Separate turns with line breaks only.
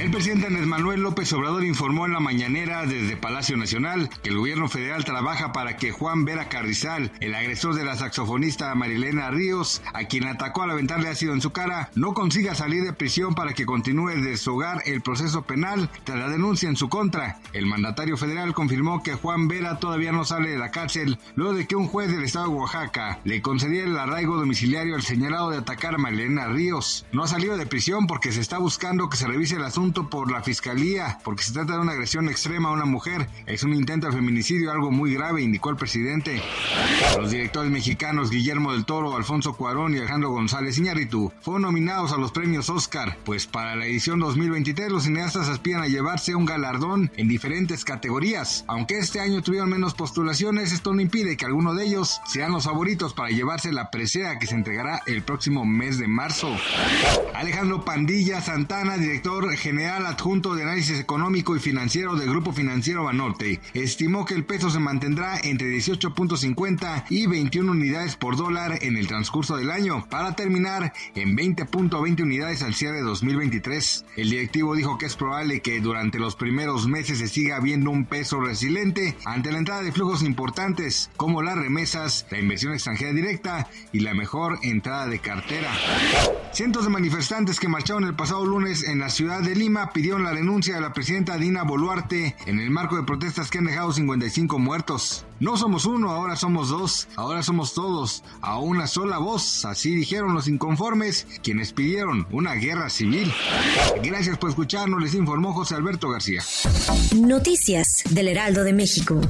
El presidente Andrés Manuel López Obrador informó en la mañanera desde Palacio Nacional que el gobierno federal trabaja para que Juan Vera Carrizal, el agresor de la saxofonista Marilena Ríos, a quien atacó al aventarle ácido en su cara, no consiga salir de prisión para que continúe de su hogar el proceso penal tras la denuncia en su contra. El mandatario federal confirmó que Juan Vera todavía no sale de la cárcel luego de que un juez del estado de Oaxaca le concediera el arraigo domiciliario al señalado de atacar a Marilena Ríos. No ha salido de prisión porque se está buscando que se revise el asunto por la fiscalía, porque se trata de una agresión extrema a una mujer. Es un intento de feminicidio, algo muy grave, indicó el presidente. Los directores mexicanos Guillermo del Toro, Alfonso Cuarón y Alejandro González Iñárritu fueron nominados a los premios Oscar, pues para la edición 2023 los cineastas aspiran a llevarse un galardón en diferentes categorías. Aunque este año tuvieron menos postulaciones, esto no impide que alguno de ellos sean los favoritos para llevarse la presea que se entregará el próximo mes de marzo. Alejandro Pandilla Santana, director general general adjunto de análisis económico y financiero del Grupo Financiero Banorte, estimó que el peso se mantendrá entre 18.50 y 21 unidades por dólar en el transcurso del año, para terminar en 20.20 unidades al cierre de 2023. El directivo dijo que es probable que durante los primeros meses se siga viendo un peso resiliente ante la entrada de flujos importantes como las remesas, la inversión extranjera directa y la mejor entrada de cartera. Cientos de manifestantes que marcharon el pasado lunes en la ciudad de Pidieron la renuncia de la presidenta Dina Boluarte en el marco de protestas que han dejado 55 muertos. No somos uno, ahora somos dos, ahora somos todos, a una sola voz, así dijeron los inconformes, quienes pidieron una guerra civil. Gracias por escucharnos, les informó José Alberto García.
Noticias del Heraldo de México.